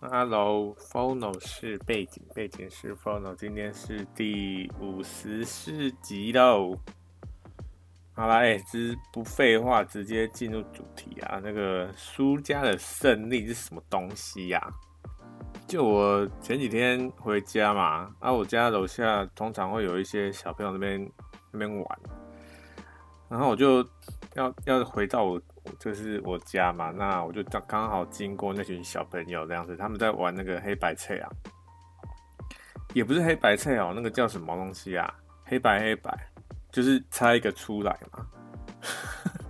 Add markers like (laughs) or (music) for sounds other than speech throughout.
Hello，Phono 是背景，背景是 Phono，今天是第五十四集喽。好啦，哎、欸，这不废话，直接进入主题啊。那个输家的胜利是什么东西呀、啊？就我前几天回家嘛，啊，我家楼下通常会有一些小朋友那边那边玩，然后我就要要回到我。就是我家嘛，那我就刚刚好经过那群小朋友这样子，他们在玩那个黑白猜啊，也不是黑白猜哦，那个叫什么东西啊？黑白黑白，就是猜一个出来嘛。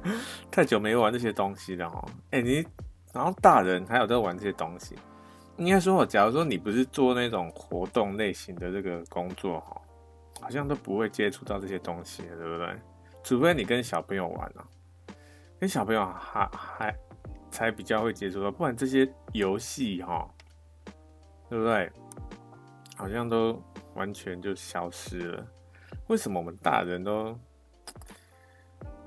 (laughs) 太久没玩这些东西了哦。哎，你然后大人还有在玩这些东西，应该说，假如说你不是做那种活动类型的这个工作哈，好像都不会接触到这些东西，对不对？除非你跟小朋友玩啊。跟小朋友还还才比较会接触到，不然这些游戏哈，对不对？好像都完全就消失了。为什么我们大人都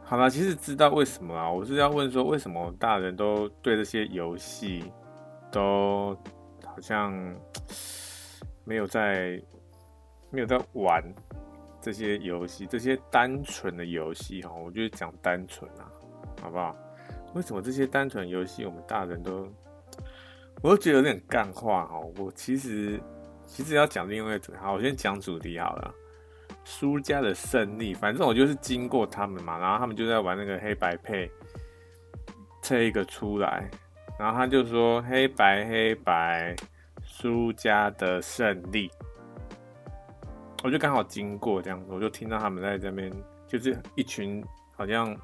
好了？其实知道为什么啊？我是要问说，为什么大人都对这些游戏都好像没有在没有在玩这些游戏，这些单纯的游戏哈？我觉得讲单纯啊。好不好？为什么这些单纯游戏我们大人都，我都觉得有点干话哦。我其实其实要讲另外一个主题，好，我先讲主题好了。输家的胜利，反正我就是经过他们嘛，然后他们就在玩那个黑白配，测一个出来，然后他就说黑白黑白，输家的胜利。我就刚好经过这样子，我就听到他们在这边，就是一群好像。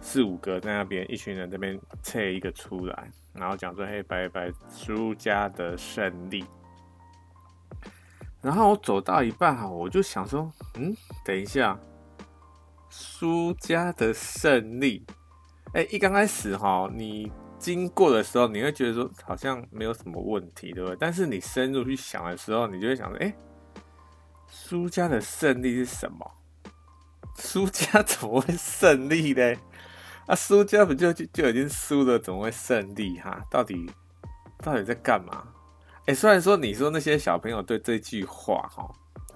四五个在那边，一群人这边测一个出来，然后讲说嘿，拜拜输家的胜利。然后我走到一半哈，我就想说，嗯，等一下，输家的胜利。哎，一刚开始哈，你经过的时候，你会觉得说好像没有什么问题，对不对？但是你深入去想的时候，你就会想说，哎，输家的胜利是什么？输家怎么会胜利呢？啊，输家不就就就已经输了，怎么会胜利哈？到底到底在干嘛？哎、虽然说你说那些小朋友对这句话哈，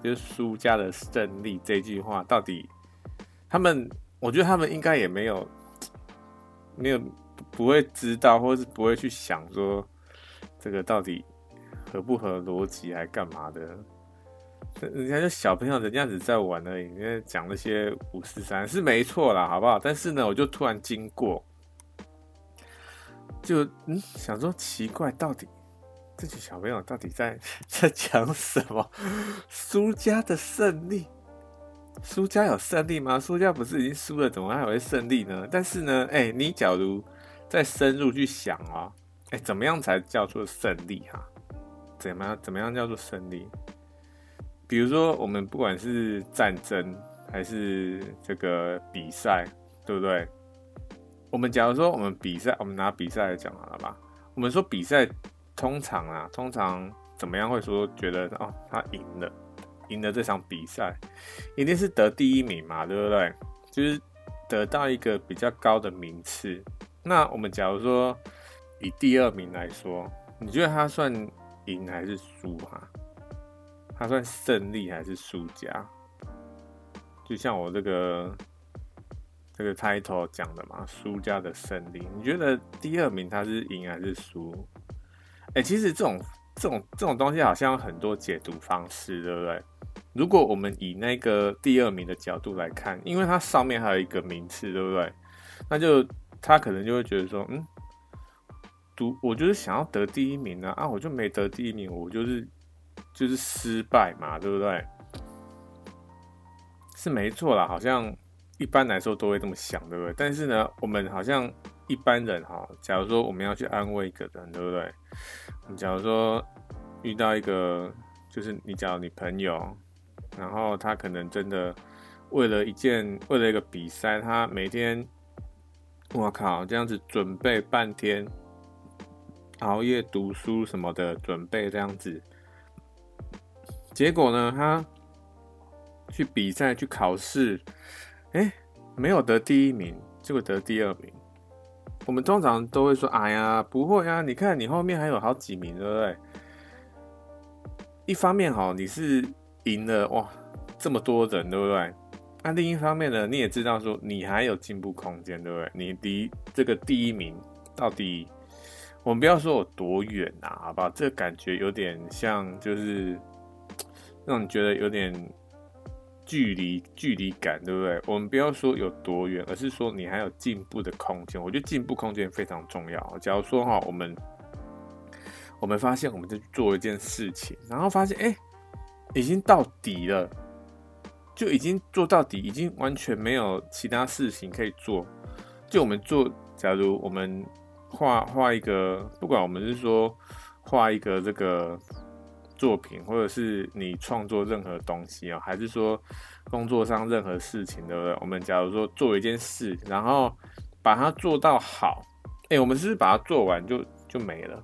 就是输家的胜利这句话，到底他们，我觉得他们应该也没有没有不会知道，或是不会去想说这个到底合不合逻辑，还干嘛的？人家就小朋友，人家只在玩而已。因为讲那些五四三是没错啦，好不好？但是呢，我就突然经过，就嗯想说奇怪，到底这群小朋友到底在在讲什么？输家的胜利，输家有胜利吗？输家不是已经输了，怎么还会胜利呢？但是呢，哎、你假如再深入去想啊、喔，哎、怎么样才叫做胜利哈？怎么样怎么样叫做胜利？比如说，我们不管是战争还是这个比赛，对不对？我们假如说我们比赛，我们拿比赛来讲好了吧？我们说比赛通常啊，通常怎么样会说觉得哦，他赢了，赢了这场比赛，一定是得第一名嘛，对不对？就是得到一个比较高的名次。那我们假如说以第二名来说，你觉得他算赢还是输哈？他算胜利还是输家？就像我这个这个 title 讲的嘛，输家的胜利。你觉得第二名他是赢还是输？哎、其实这种这种这种东西好像有很多解读方式，对不对？如果我们以那个第二名的角度来看，因为它上面还有一个名次，对不对？那就他可能就会觉得说，嗯，读我就是想要得第一名啊，啊，我就没得第一名，我就是。就是失败嘛，对不对？是没错啦，好像一般来说都会这么想，对不对？但是呢，我们好像一般人哈，假如说我们要去安慰一个人，对不对？你假如说遇到一个，就是你找你朋友，然后他可能真的为了一件，为了一个比赛，他每天，我靠，这样子准备半天，熬夜读书什么的，准备这样子。结果呢，他去比赛、去考试，哎，没有得第一名，结果得第二名。我们通常都会说：“哎呀，不会啊，你看你后面还有好几名，对不对？”一方面哈，你是赢了哇，这么多人，对不对？那另一方面呢，你也知道说你还有进步空间，对不对？你离这个第一名到底，我们不要说有多远啊，好不好？这感觉有点像，就是让你觉得有点。距离距离感，对不对？我们不要说有多远，而是说你还有进步的空间。我觉得进步空间非常重要。假如说哈，我们我们发现我们在做一件事情，然后发现哎，已经到底了，就已经做到底，已经完全没有其他事情可以做。就我们做，假如我们画画一个，不管我们是说画一个这个。作品，或者是你创作任何东西啊，还是说工作上任何事情，对不对？我们假如说做一件事，然后把它做到好，哎，我们是不是把它做完就就没了，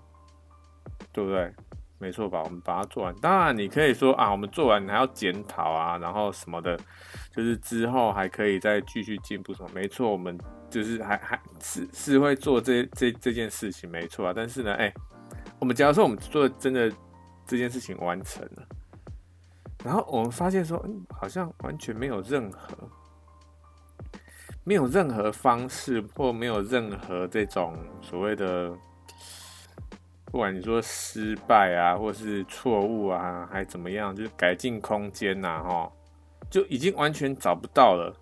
对不对？没错吧？我们把它做完，当然你可以说啊，我们做完你还要检讨啊，然后什么的，就是之后还可以再继续进步什么。没错，我们就是还还是是会做这这这件事情，没错啊。但是呢，哎，我们假如说我们做真的。这件事情完成了，然后我们发现说，嗯，好像完全没有任何，没有任何方式，或没有任何这种所谓的，不管你说失败啊，或是错误啊，还怎么样，就是改进空间呐，哈，就已经完全找不到了。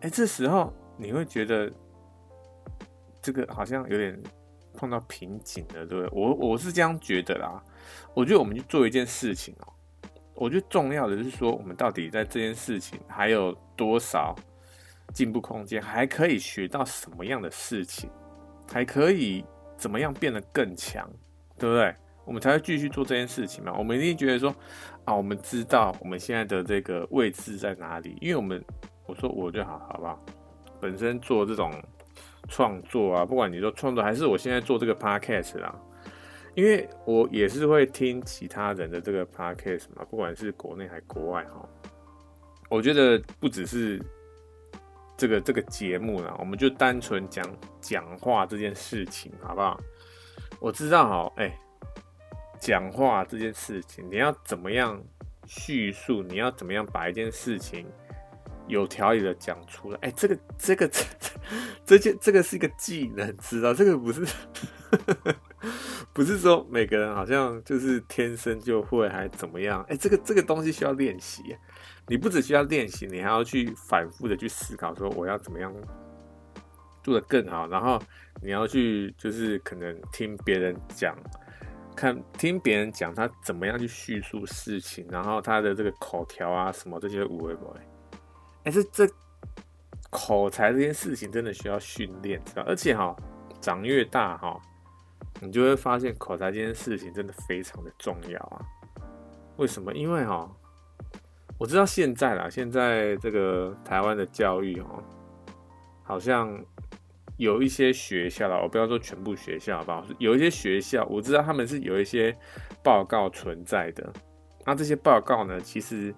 哎，这时候你会觉得，这个好像有点碰到瓶颈了，对不对？我我是这样觉得啦。我觉得我们去做一件事情哦，我觉得重要的是说，我们到底在这件事情还有多少进步空间，还可以学到什么样的事情，还可以怎么样变得更强，对不对？我们才会继续做这件事情嘛。我们一定觉得说啊，我们知道我们现在的这个位置在哪里，因为我们我说我就好，好不好？本身做这种创作啊，不管你说创作还是我现在做这个 podcast 啦。因为我也是会听其他人的这个 podcast 嘛，不管是国内还国外哈，我觉得不只是这个这个节目啦，我们就单纯讲讲话这件事情，好不好？我知道哈，哎，讲话这件事情，你要怎么样叙述？你要怎么样把一件事情有条理的讲出来？哎，这个这个这这件这个是一个技能，知道？这个不是。不是说每个人好像就是天生就会还怎么样？哎，这个这个东西需要练习。你不只需要练习，你还要去反复的去思考，说我要怎么样做得更好。然后你要去就是可能听别人讲，看听别人讲他怎么样去叙述事情，然后他的这个口条啊什么这些有的没的。哎，这这口才这件事情真的需要训练，知道？而且哈，长越大哈。你就会发现口才这件事情真的非常的重要啊！为什么？因为哈，我知道现在啦，现在这个台湾的教育哦，好像有一些学校啦，我不要说全部学校吧，有一些学校我知道他们是有一些报告存在的。那这些报告呢，其实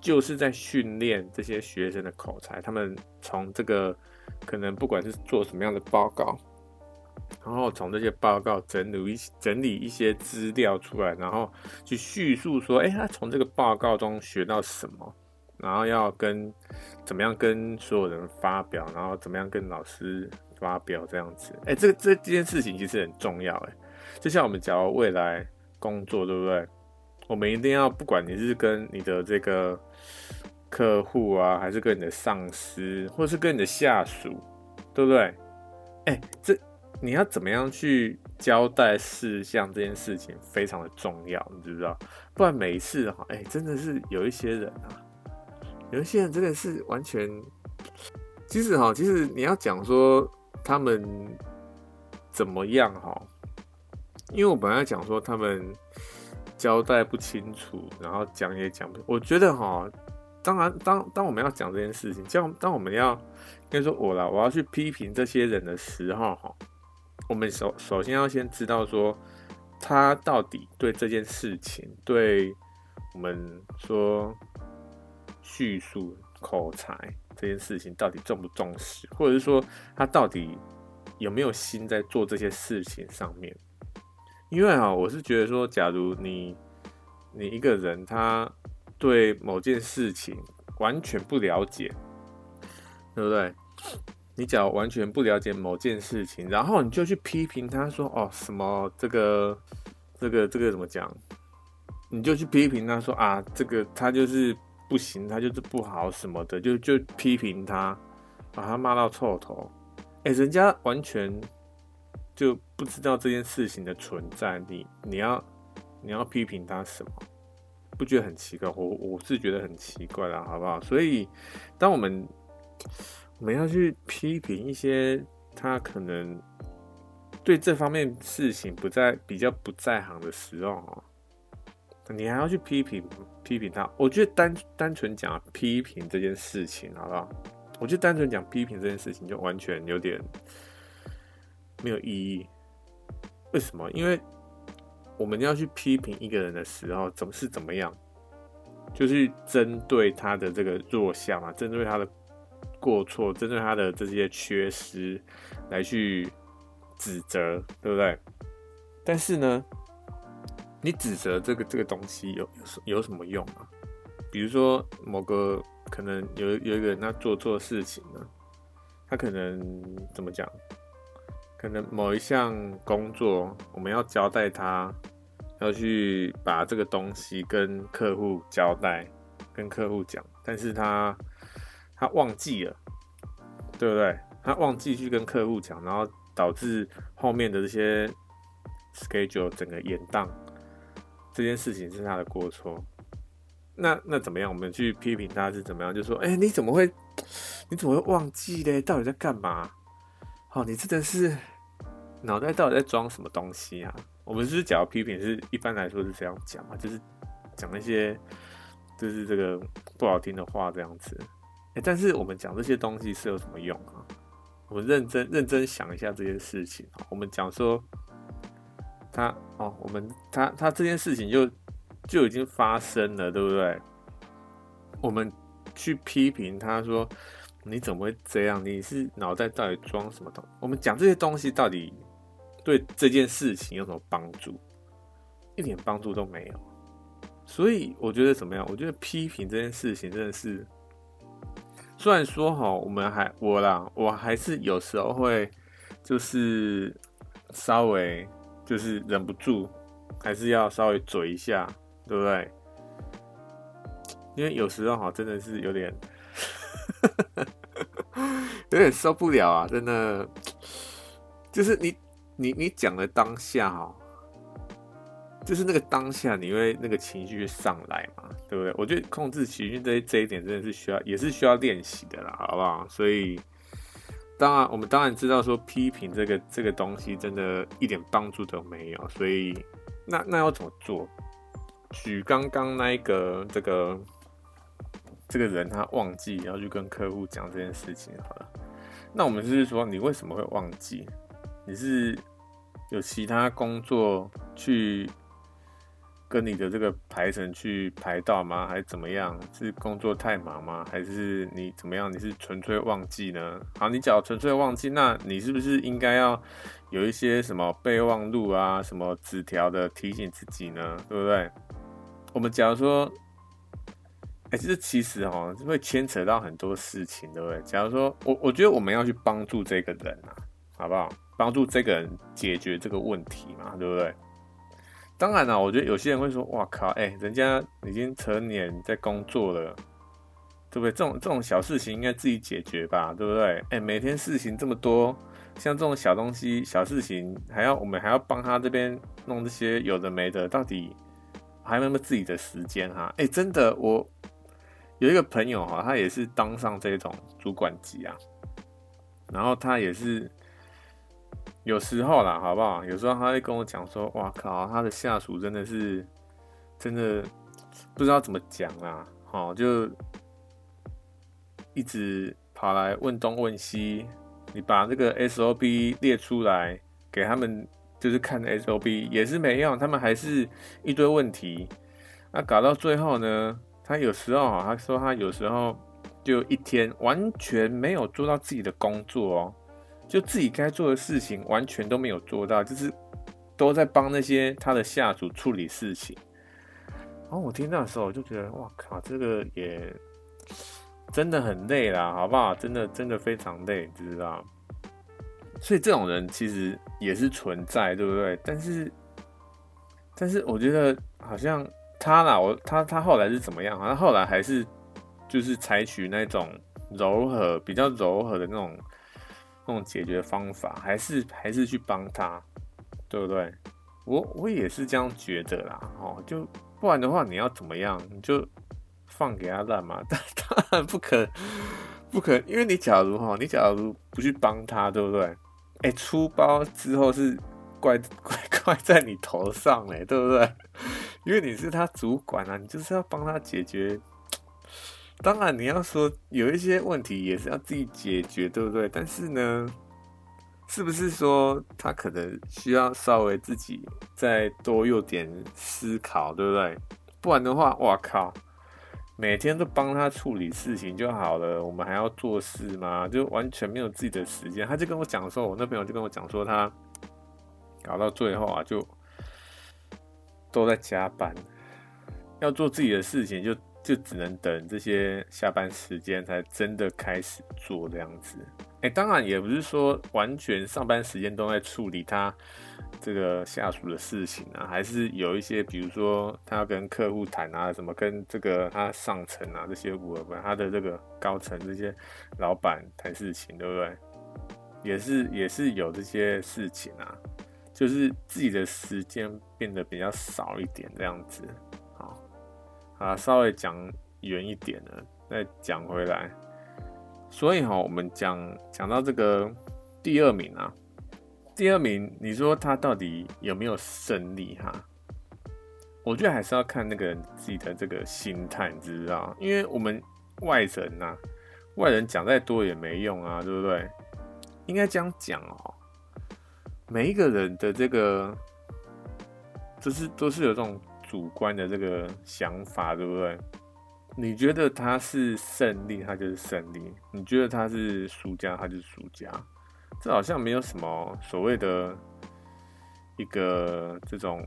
就是在训练这些学生的口才。他们从这个可能不管是做什么样的报告。然后从这些报告整理一整理一些资料出来，然后去叙述说，哎，他从这个报告中学到什么，然后要跟怎么样跟所有人发表，然后怎么样跟老师发表这样子。哎，这个这这件事情其实很重要，哎，就像我们假如未来工作，对不对？我们一定要不管你是跟你的这个客户啊，还是跟你的上司，或是跟你的下属，对不对？哎，这。你要怎么样去交代事项这件事情非常的重要，你知不知道？不然每一次哈，哎，真的是有一些人啊，有一些人真的是完全，其实哈，其实你要讲说他们怎么样哈，因为我本来讲说他们交代不清楚，然后讲也讲不，我觉得哈，当然当当我们要讲这件事情，这样当我们要跟说我啦，我要去批评这些人的时候哈。我们首首先要先知道说，他到底对这件事情，对我们说叙述口才这件事情到底重不重视，或者是说他到底有没有心在做这些事情上面？因为啊，我是觉得说，假如你你一个人他对某件事情完全不了解，对不对？你假如完全不了解某件事情，然后你就去批评他说，哦，什么这个这个这个怎么讲？你就去批评他说啊，这个他就是不行，他就是不好什么的，就就批评他，把他骂到臭头。哎，人家完全就不知道这件事情的存在，你你要你要批评他什么？不觉得很奇怪？我我是觉得很奇怪啦，好不好？所以当我们我们要去批评一些他可能对这方面事情不在比较不在行的时候，你还要去批评批评他？我觉得单单纯讲批评这件事情，好不好？我就单纯讲批评这件事情，就完全有点没有意义。为什么？因为我们要去批评一个人的时候，怎么是怎么样？就是针对他的这个弱项嘛，针对他的过错，针对他的这些缺失来去指责，对不对？但是呢，你指责这个这个东西有有有什么用啊？比如说某个。可能有有一个人他做错事情了，他可能怎么讲？可能某一项工作我们要交代他，要去把这个东西跟客户交代，跟客户讲，但是他他忘记了，对不对？他忘记去跟客户讲，然后导致后面的这些 schedule 整个延宕，这件事情是他的过错。那那怎么样？我们去批评他是怎么样？就说，哎、你怎么会，你怎么会忘记嘞？到底在干嘛？哦，你真的是脑袋到底在装什么东西啊？我们是讲批评，是一般来说是这样讲嘛，就是讲那些就是这个不好听的话这样子。但是我们讲这些东西是有什么用啊？我们认真认真想一下这件事情。我们讲说他哦，我们他他这件事情就。就已经发生了，对不对？我们去批评他说：“你怎么会这样？你是脑袋到底装什么东？”我们讲这些东西到底对这件事情有什么帮助？一点帮助都没有。所以我觉得怎么样？我觉得批评这件事情真的是，虽然说哈，我们还我啦，我还是有时候会就是稍微就是忍不住，还是要稍微嘴一下。对不对？因为有时候哈，真的是有点，(laughs) 有点受不了啊！真的，就是你你你讲的当下哈，就是那个当下，你会那个情绪上来嘛，对不对？我觉得控制情绪这这一点真的是需要，也是需要练习的啦，好不好？所以，当然我们当然知道说批评这个这个东西，真的一点帮助都没有。所以，那那要怎么做？举刚刚那一个这个这个人，他忘记要去跟客户讲这件事情好了。那我们就是说，你为什么会忘记？你是有其他工作去跟你的这个排程去排到吗？还是怎么样？是工作太忙吗？还是你怎么样？你是纯粹忘记呢？好，你只要纯粹忘记，那你是不是应该要有一些什么备忘录啊，什么纸条的提醒自己呢？对不对？我们假如说，哎、这其实哈会牵扯到很多事情，对不对？假如说我，我觉得我们要去帮助这个人啊，好不好？帮助这个人解决这个问题嘛，对不对？当然了，我觉得有些人会说，哇靠，哎、人家已经成年在工作了，对不对？这种这种小事情应该自己解决吧，对不对？哎、每天事情这么多，像这种小东西、小事情，还要我们还要帮他这边弄这些有的没的，到底？还有没有自己的时间哈？哎、真的，我有一个朋友哈，他也是当上这种主管级啊，然后他也是有时候啦，好不好？有时候他会跟我讲说：“哇靠，他的下属真的是真的不知道怎么讲啦，好，就一直跑来问东问西，你把这个 SOP 列出来给他们。”就是看 SOP 也是没用，他们还是一堆问题。那搞到最后呢，他有时候他说他有时候就一天完全没有做到自己的工作哦，就自己该做的事情完全都没有做到，就是都在帮那些他的下属处理事情。然后我听到的时候，我就觉得，哇靠，这个也真的很累啦，好不好？真的真的非常累，你知道？所以这种人其实也是存在，对不对？但是，但是我觉得好像他啦，我他他后来是怎么样？好像后来还是就是采取那种柔和、比较柔和的那种那种解决方法，还是还是去帮他，对不对？我我也是这样觉得啦，哦，就不然的话，你要怎么样？你就放给他烂嘛？但 (laughs) 当然不可不可，因为你假如哈，你假如不去帮他，对不对？哎、出包之后是怪 (laughs) 怪怪在你头上嘞，对不对？(laughs) 因为你是他主管啊，你就是要帮他解决。当然，你要说有一些问题也是要自己解决，对不对？但是呢，是不是说他可能需要稍微自己再多用点思考，对不对？不然的话，哇靠！每天都帮他处理事情就好了，我们还要做事吗？就完全没有自己的时间。他就跟我讲说，我那朋友就跟我讲说，他搞到最后啊，就都在加班，要做自己的事情就，就只能等这些下班时间才真的开始做这样子。哎，当然也不是说完全上班时间都在处理他。这个下属的事情啊，还是有一些，比如说他要跟客户谈啊，什么跟这个他上层啊这些部门，他的这个高层这些老板谈事情，对不对？也是也是有这些事情啊，就是自己的时间变得比较少一点这样子。啊，稍微讲远一点了，再讲回来。所以哈，我们讲讲到这个第二名啊。第二名，你说他到底有没有胜利哈？我觉得还是要看那个人自己的这个心态，你知道？因为我们外人呐、外人讲再多也没用啊，对不对？应该这样讲哦。每一个人的这个，就是都是有这种主观的这个想法，对不对？你觉得他是胜利，他就是胜利；你觉得他是输家，他就是输家。这好像没有什么所谓的一个这种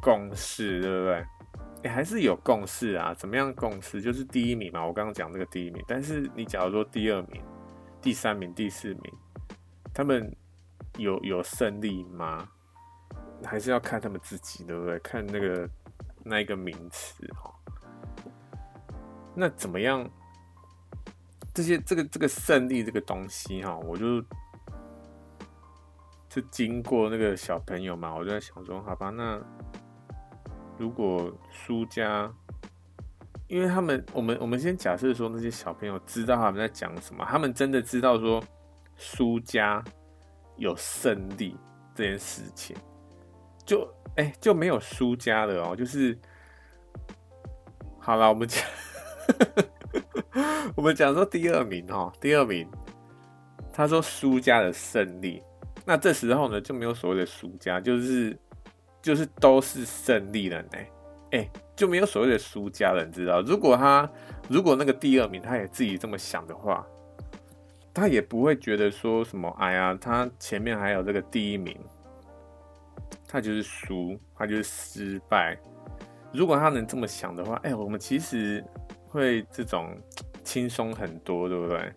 共识，对不对？哎，还是有共识啊？怎么样共识？就是第一名嘛，我刚刚讲这个第一名。但是你假如说第二名、第三名、第四名，他们有有胜利吗？还是要看他们自己，对不对？看那个那一个名词哈。那怎么样？这些这个这个胜利这个东西哈，我就就经过那个小朋友嘛，我就在想说，好吧，那如果输家，因为他们，我们我们先假设说那些小朋友知道他们在讲什么，他们真的知道说输家有胜利这件事情，就哎、就没有输家了哦，就是好了，我们讲。(laughs) 我们讲说第二名哈，第二名，他说输家的胜利，那这时候呢就没有所谓的输家，就是就是都是胜利了呢，哎，就没有所谓的输家了，你知道？如果他如果那个第二名他也自己这么想的话，他也不会觉得说什么，哎呀，他前面还有这个第一名，他就是输，他就是失败。如果他能这么想的话，哎，我们其实。会这种轻松很多，对不对？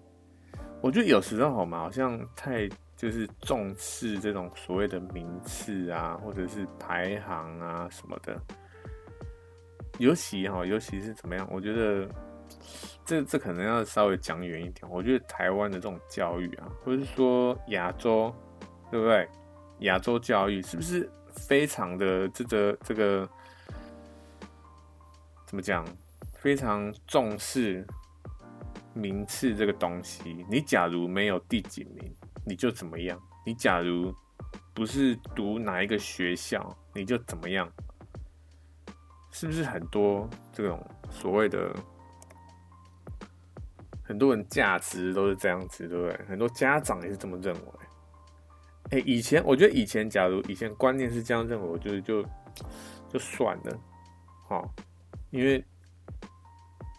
我觉得有时候好嘛，好像太就是重视这种所谓的名次啊，或者是排行啊什么的。尤其哈，尤其是怎么样？我觉得这这可能要稍微讲远一点。我觉得台湾的这种教育啊，或者是说亚洲，对不对？亚洲教育是不是非常的这个这个怎么讲？非常重视名次这个东西。你假如没有第几名，你就怎么样？你假如不是读哪一个学校，你就怎么样？是不是很多这种所谓的很多人价值都是这样子，对不对？很多家长也是这么认为。哎，以前我觉得以前，假如以前观念是这样认为，我觉得就就算了，好，因为。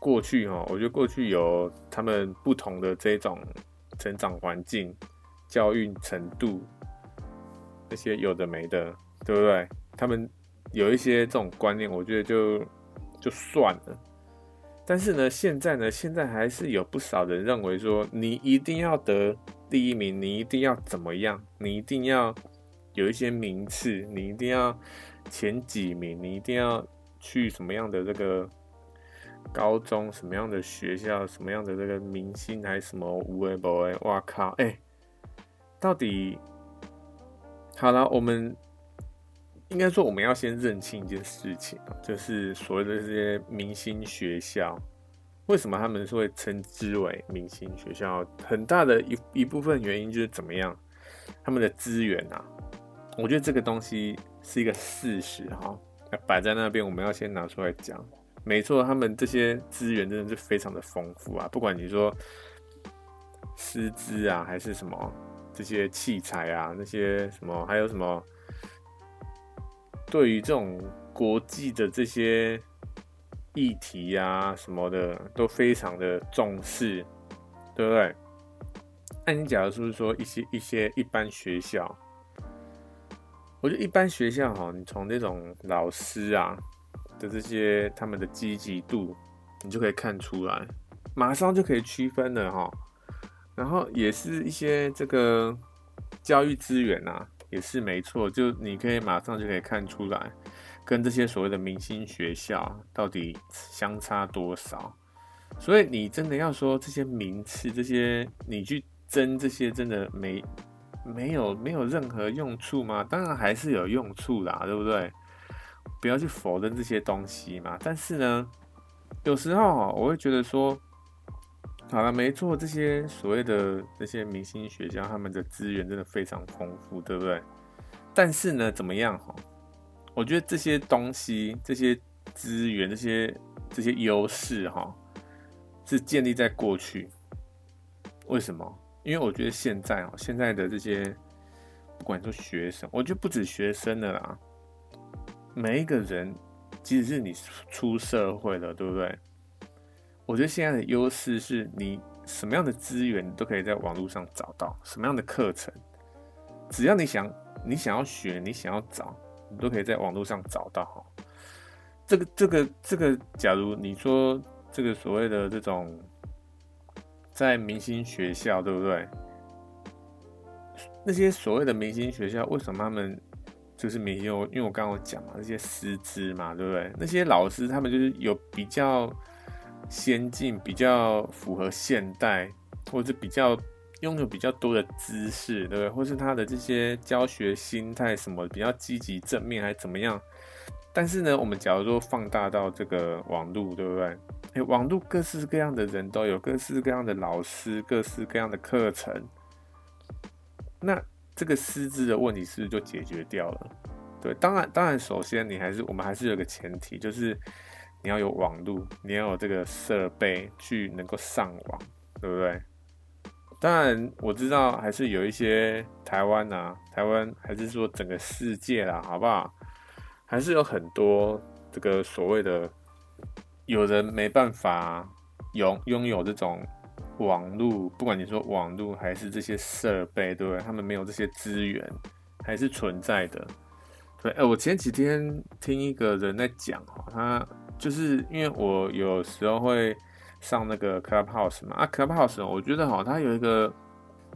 过去哈，我觉得过去有他们不同的这种成长环境，教育程度，那些有的没的，对不对？他们有一些这种观念，我觉得就就算了。但是呢，现在呢，现在还是有不少人认为说，你一定要得第一名，你一定要怎么样，你一定要有一些名次，你一定要前几名，你一定要去什么样的这个高中，什么样的学校，什么样的这个明星，还是什么无为不为？哇靠！哎、到底好了，我们。应该说，我们要先认清一件事情啊，就是所谓的这些明星学校，为什么他们是会称之为明星学校？很大的一一部分原因就是怎么样，他们的资源啊，我觉得这个东西是一个事实哈，摆在那边，我们要先拿出来讲。没错，他们这些资源真的是非常的丰富啊，不管你说师资啊，还是什么这些器材啊，那些什么，还有什么。对于这种国际的这些议题啊什么的，都非常的重视，对不对？那你假如说说一些一些一般学校，我觉得一般学校哈，你从那种老师啊的这些他们的积极度，你就可以看出来，马上就可以区分了哈。然后也是一些这个教育资源啊。也是没错，就你可以马上就可以看出来，跟这些所谓的明星学校到底相差多少。所以你真的要说这些名次，这些你去争这些，真的没没有没有任何用处吗？当然还是有用处啦，对不对？不要去否认这些东西嘛。但是呢，有时候我会觉得说。好了，没错，这些所谓的这些明星学校，他们的资源真的非常丰富，对不对？但是呢，怎么样哈？我觉得这些东西、这些资源、这些这些优势哈，是建立在过去。为什么？因为我觉得现在啊，现在的这些不管说学生，我觉得不止学生了啦，每一个人，即使是你出社会了，对不对？我觉得现在的优势是你什么样的资源都可以在网络上找到，什么样的课程，只要你想，你想要学，你想要找，都可以在网络上找到。哈，这个这个这个，假如你说这个所谓的这种在明星学校，对不对？那些所谓的明星学校，为什么他们就是明星？因为我刚刚讲嘛，那些师资嘛，对不对？那些老师他们就是有比较。先进，比较符合现代，或者比较拥有比较多的知识，对不对？或是他的这些教学心态什么比较积极正面，还是怎么样？但是呢，我们假如说放大到这个网络，对不对？哎，网络各式各样的人都有，各式各样的老师，各式各样的课程，那这个师资的问题是不是就解决掉了？对，当然，当然，首先你还是我们还是有个前提，就是。你要有网路，你要有这个设备去能够上网，对不对？当然我知道还是有一些台湾啊，台湾还是说整个世界啦，好不好？还是有很多这个所谓的有人没办法拥拥有这种网络，不管你说网络还是这些设备，对不对？他们没有这些资源，还是存在的。对，哎，我前几天听一个人在讲，他。就是因为我有时候会上那个 Clubhouse 嘛，啊 Clubhouse 我觉得哈，它有一个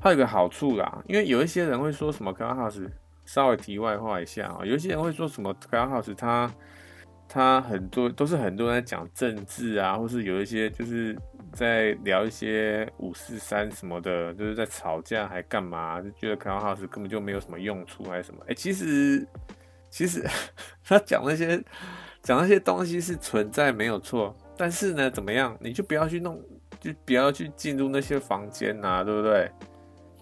它有个好处啦，因为有一些人会说什么 Clubhouse，稍微题外话一下啊，有一些人会说什么 Clubhouse，它它很多都是很多人在讲政治啊，或是有一些就是在聊一些五四三什么的，就是在吵架还干嘛，就觉得 Clubhouse 根本就没有什么用处还是什么，哎、其实其实 (laughs) 他讲那些。讲那些东西是存在没有错，但是呢，怎么样，你就不要去弄，就不要去进入那些房间呐，对不对？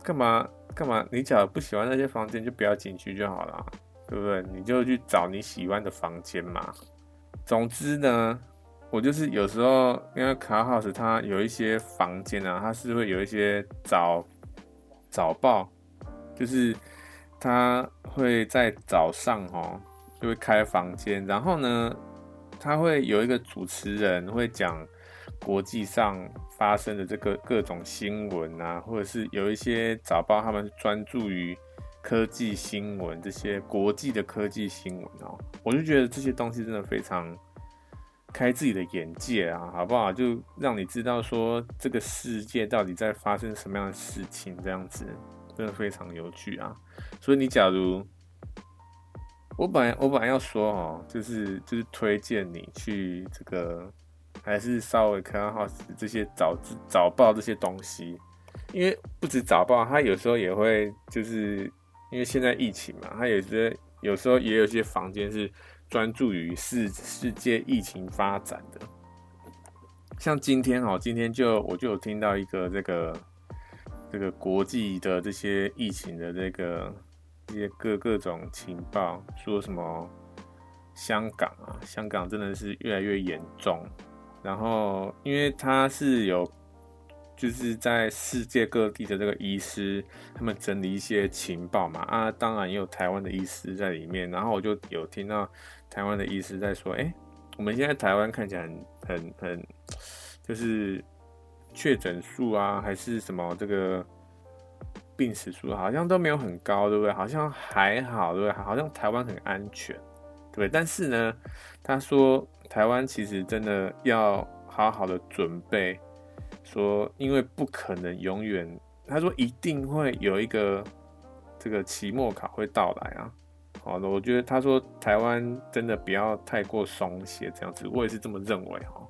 干嘛干嘛？你假如不喜欢那些房间，就不要进去就好了，对不对？你就去找你喜欢的房间嘛。总之呢，我就是有时候因为卡 House 它有一些房间啊，它是会有一些早早报，就是它会在早上哦。就会开房间，然后呢，他会有一个主持人会讲国际上发生的这个各种新闻啊，或者是有一些早报，他们专注于科技新闻，这些国际的科技新闻哦，我就觉得这些东西真的非常开自己的眼界啊，好不好？就让你知道说这个世界到底在发生什么样的事情，这样子真的非常有趣啊。所以你假如我本来我本来要说哦，就是就是推荐你去这个。还是稍微看好这些早早报这些东西，因为不止早报，它有时候也会就是因为现在疫情嘛，它有些有时候也有些房间是专注于世世界疫情发展的。像今天哦，今天就我就有听到一个这个这个国际的这些疫情的这个一些各各种情报，说什么香港啊，香港真的是越来越严重。然后，因为他是有，就是在世界各地的这个医师，他们整理一些情报嘛，啊，当然也有台湾的医师在里面。然后我就有听到台湾的医师在说，哎，我们现在台湾看起来很很很，就是确诊数啊，还是什么这个病死数，好像都没有很高，对不对？好像还好，对不对？好像台湾很安全，对不对？但是呢，他说。台湾其实真的要好好的准备，说因为不可能永远，他说一定会有一个这个期末考会到来啊。好的，我觉得他说台湾真的不要太过松懈这样子，我也是这么认为哈。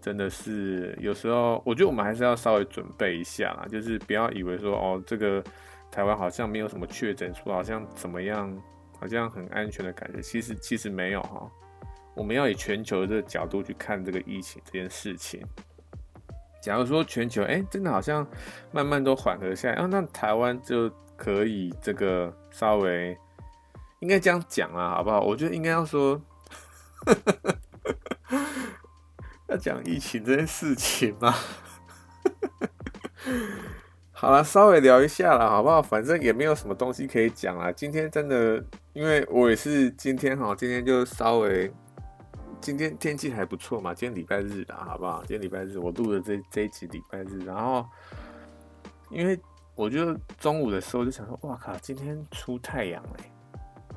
真的是有时候，我觉得我们还是要稍微准备一下啦，就是不要以为说哦，这个台湾好像没有什么确诊数，好像怎么样，好像很安全的感觉，其实其实没有哈。我们要以全球的角度去看这个疫情这件事情。假如说全球哎、真的好像慢慢都缓和下来，啊，那台湾就可以这个稍微应该这样讲啊，好不好？我觉得应该要说，(laughs) 要讲疫情这件事情嘛。(laughs) 好了，稍微聊一下了，好不好？反正也没有什么东西可以讲啊。今天真的，因为我也是今天哈，今天就稍微。今天天气还不错嘛，今天礼拜日的好不好？今天礼拜日，我录的这这一集礼拜日，然后因为我就中午的时候就想说，哇靠，今天出太阳嘞，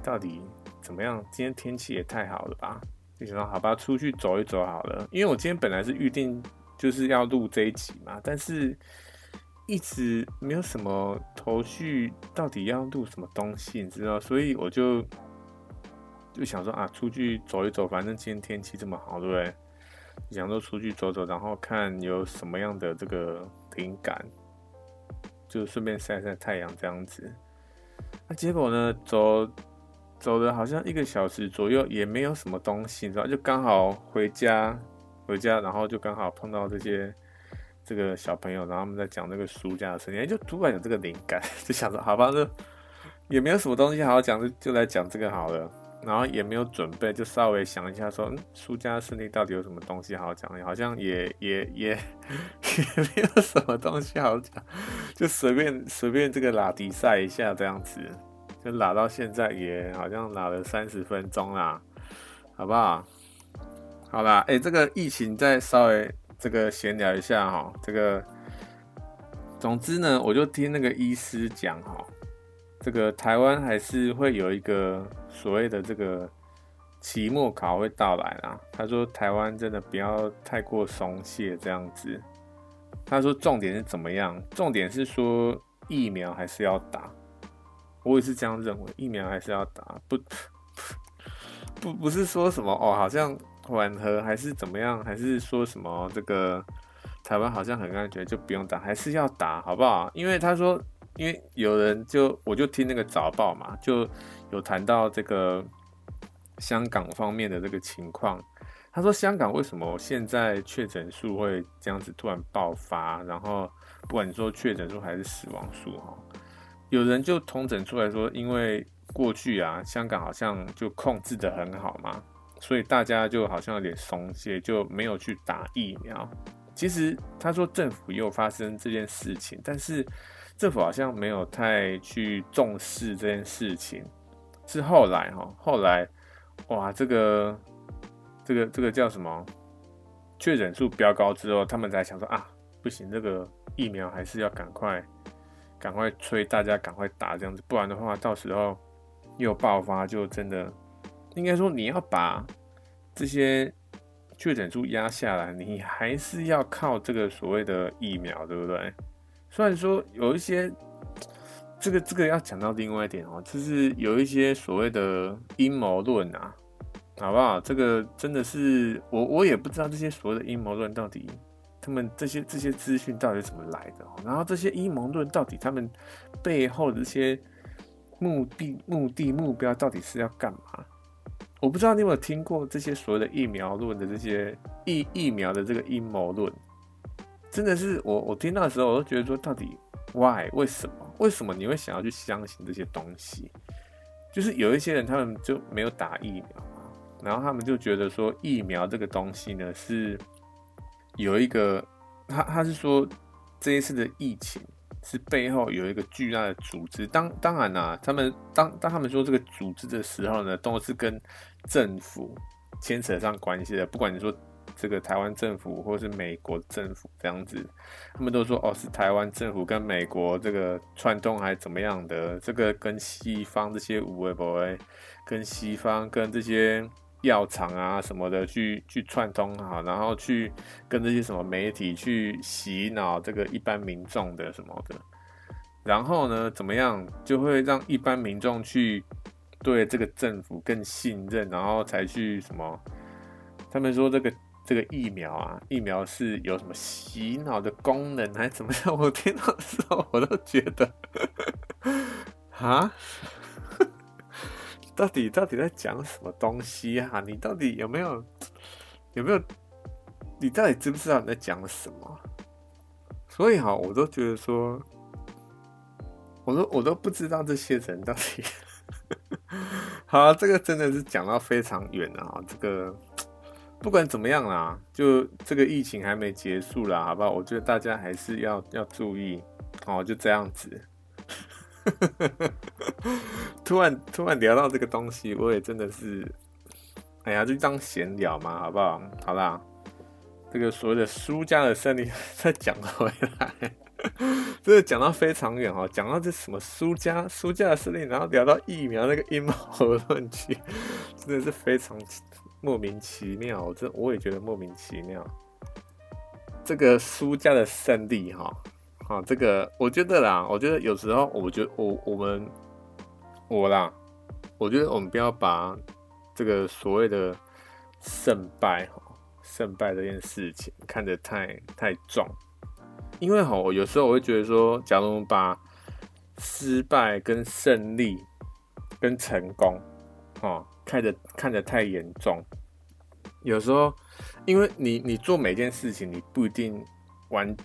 到底怎么样？今天天气也太好了吧？就想说好吧，出去走一走好了。因为我今天本来是预定就是要录这一集嘛，但是一直没有什么头绪，到底要录什么东西，你知道？所以我就。就想说啊，出去走一走，反正今天天气这么好，对不对？想说出去走走，然后看有什么样的这个灵感，就顺便晒晒太阳这样子。那结果呢，走走了好像一个小时左右，也没有什么东西，你知道，就刚好回家，回家，然后就刚好碰到这些这个小朋友，然后他们在讲那个书架的事情，就突然有这个灵感，(laughs) 就想着，好吧，这也没有什么东西好讲，就就来讲这个好了。然后也没有准备，就稍微想一下说，嗯，书架胜利到底有什么东西好讲？好像也也也 (laughs) 也没有什么东西好讲，就随便随便这个拉迪赛一下这样子，就拉到现在也好像拉了三十分钟啦，好不好？好啦，哎、欸，这个疫情再稍微这个闲聊一下哈，这个，总之呢，我就听那个医师讲哈。这个台湾还是会有一个所谓的这个期末考会到来啦。他说台湾真的不要太过松懈这样子。他说重点是怎么样？重点是说疫苗还是要打。我也是这样认为，疫苗还是要打。不不不是说什么哦，好像缓和还是怎么样，还是说什么这个台湾好像很安全就不用打，还是要打，好不好？因为他说。因为有人就我就听那个早报嘛，就有谈到这个香港方面的这个情况。他说香港为什么现在确诊数会这样子突然爆发？然后不管你说确诊数还是死亡数哈，有人就统整出来说，因为过去啊香港好像就控制得很好嘛，所以大家就好像有点松懈，就没有去打疫苗。其实他说政府又发生这件事情，但是。政府好像没有太去重视这件事情，是后来哈，后来哇，这个这个这个叫什么确诊数飙高之后，他们才想说啊，不行，这个疫苗还是要赶快赶快催大家赶快打这样子，不然的话，到时候又爆发，就真的应该说你要把这些确诊数压下来，你还是要靠这个所谓的疫苗，对不对？虽然说有一些。这个这个要讲到另外一点哦，就是有一些所谓的阴谋论啊，好不好？这个真的是我我也不知道这些所谓的阴谋论到底他们这些这些资讯到底怎么来的，然后这些阴谋论到底他们背后的这些目的目的目标到底是要干嘛？我不知道你有没有听过这些所谓的疫苗论的这些疫疫苗的这个阴谋论，真的是我我听到的时候我都觉得说到底 why 为什么？为什么你会想要去相信这些东西？就是有一些人他们就没有打疫苗嘛，然后他们就觉得说疫苗这个东西呢是有一个，他他是说这一次的疫情是背后有一个巨大的组织。当当然啦、他们当当他们说这个组织的时候呢，都是跟政府牵扯上关系的，不管你说。这个台湾政府或是美国政府这样子，他们都说哦，是台湾政府跟美国这个串通还是怎么样的？这个跟西方这些有的没的，跟西方跟这些药厂啊什么的去去串通好，然后去跟这些什么媒体去洗脑这个一般民众的什么的，然后呢怎么样就会让一般民众去对这个政府更信任，然后才去什么？他们说这个。这个疫苗啊，疫苗是有什么洗脑的功能还怎么样？我听到的时候，我都觉得，(laughs) 啊，到底到底在讲什么东西啊？你到底有没有有没有？你到底知不知道你在讲什么？所以哈，我都觉得说，我都我都不知道这些人到底。(laughs) 好，这个真的是讲到非常远啊，这个。不管怎么样啦，就这个疫情还没结束啦，好不好？我觉得大家还是要要注意哦。就这样子，(laughs) 突然突然聊到这个东西，我也真的是，哎呀，就当闲聊嘛，好不好？好啦，这个所谓的输家的胜利再讲回来，(laughs) 这个讲到非常远哦，讲到这什么输家输家的胜利，然后聊到疫苗那个阴谋论去，(laughs) 真的是非常。莫名其妙，这我也觉得莫名其妙。这个输家的胜利，哈，啊，这个我觉得啦，我觉得有时候，我觉得我我们我啦，我觉得我们不要把这个所谓的胜败，哈，胜败这件事情看得太太重，因为哈，我有时候我会觉得说，假如我们把失败跟胜利跟成功，哈。看得看得太严重，有时候，因为你你做每件事情，你不一定完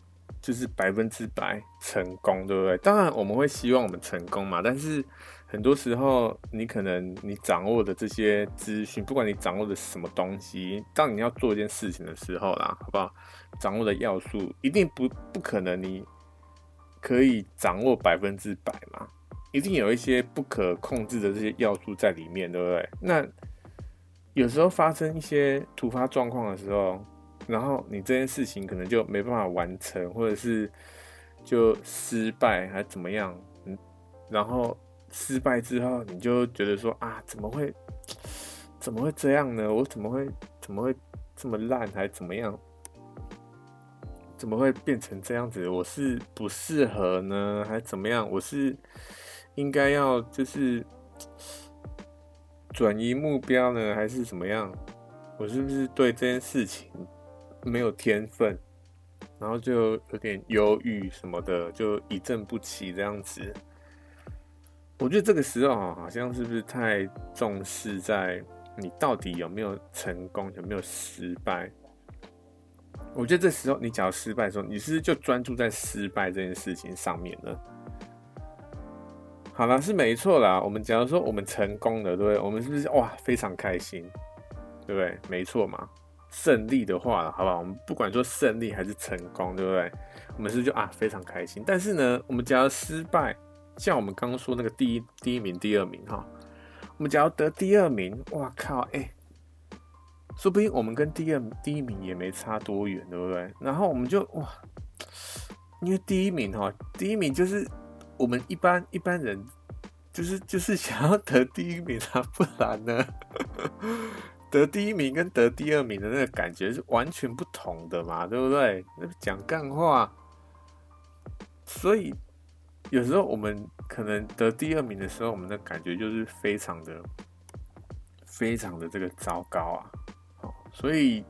就是百分之百成功，对不对？当然我们会希望我们成功嘛，但是很多时候你可能你掌握的这些资讯，不管你掌握的什么东西，当你要做一件事情的时候啦，好不好？掌握的要素一定不不可能你可以掌握百分之百嘛。一定有一些不可控制的这些要素在里面，对不对？那有时候发生一些突发状况的时候，然后你这件事情可能就没办法完成，或者是就失败还怎么样？嗯，然后失败之后，你就觉得说啊，怎么会怎么会这样呢？我怎么会怎么会这么烂，还怎么样？怎么会变成这样子？我是不适合呢，还怎么样？我是。应该要就是转移目标呢，还是怎么样？我是不是对这件事情没有天分，然后就有点忧郁什么的，就一振不起这样子？我觉得这个时候，好像是不是太重视在你到底有没有成功，有没有失败？我觉得这时候你只要失败的时候，你是不是就专注在失败这件事情上面呢？好了，是没错啦。我们假如说我们成功了，对不对？我们是不是哇非常开心，对不对？没错嘛。胜利的话，好不好？我们不管说胜利还是成功，对不对？我们是是就啊非常开心。但是呢，我们假如失败，像我们刚刚说那个第一第一名、第二名哈，我们假如得第二名，哇靠，哎、说不定我们跟第二第一名也没差多远，对不对？然后我们就哇，因为第一名哈，第一名就是我们一般一般人，就是就是想要得第一名啊，不然呢，得第一名跟得第二名的那个感觉是完全不同的嘛，对不对？那讲干话，所以有时候我们可能得第二名的时候，我们的感觉就是非常的。非常的这个糟糕啊，好，所以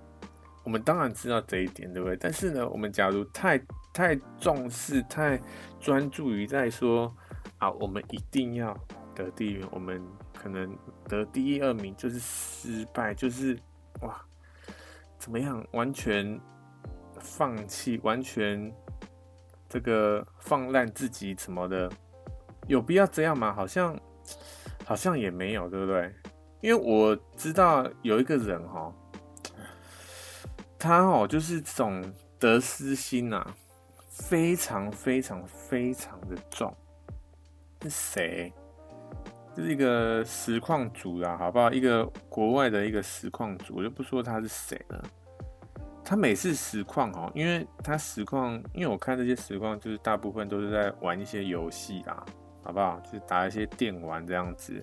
我们当然知道这一点，对不对？但是呢，我们假如太太重视、太专注于在说啊，我们一定要得第一名，我们可能得第一、二名就是失败，就是哇，怎么样？完全放弃，完全这个放烂自己什么的，有必要这样吗？好像好像也没有，对不对？因为我知道有一个人哈，他哦就是这种得失心呐，非常非常非常的重。是谁？是一个实况主啦，好不好？一个国外的一个实况主，我就不说他是谁了。他每次实况哦，因为他实况，因为我看这些实况，就是大部分都是在玩一些游戏啦，好不好？就是打一些电玩这样子。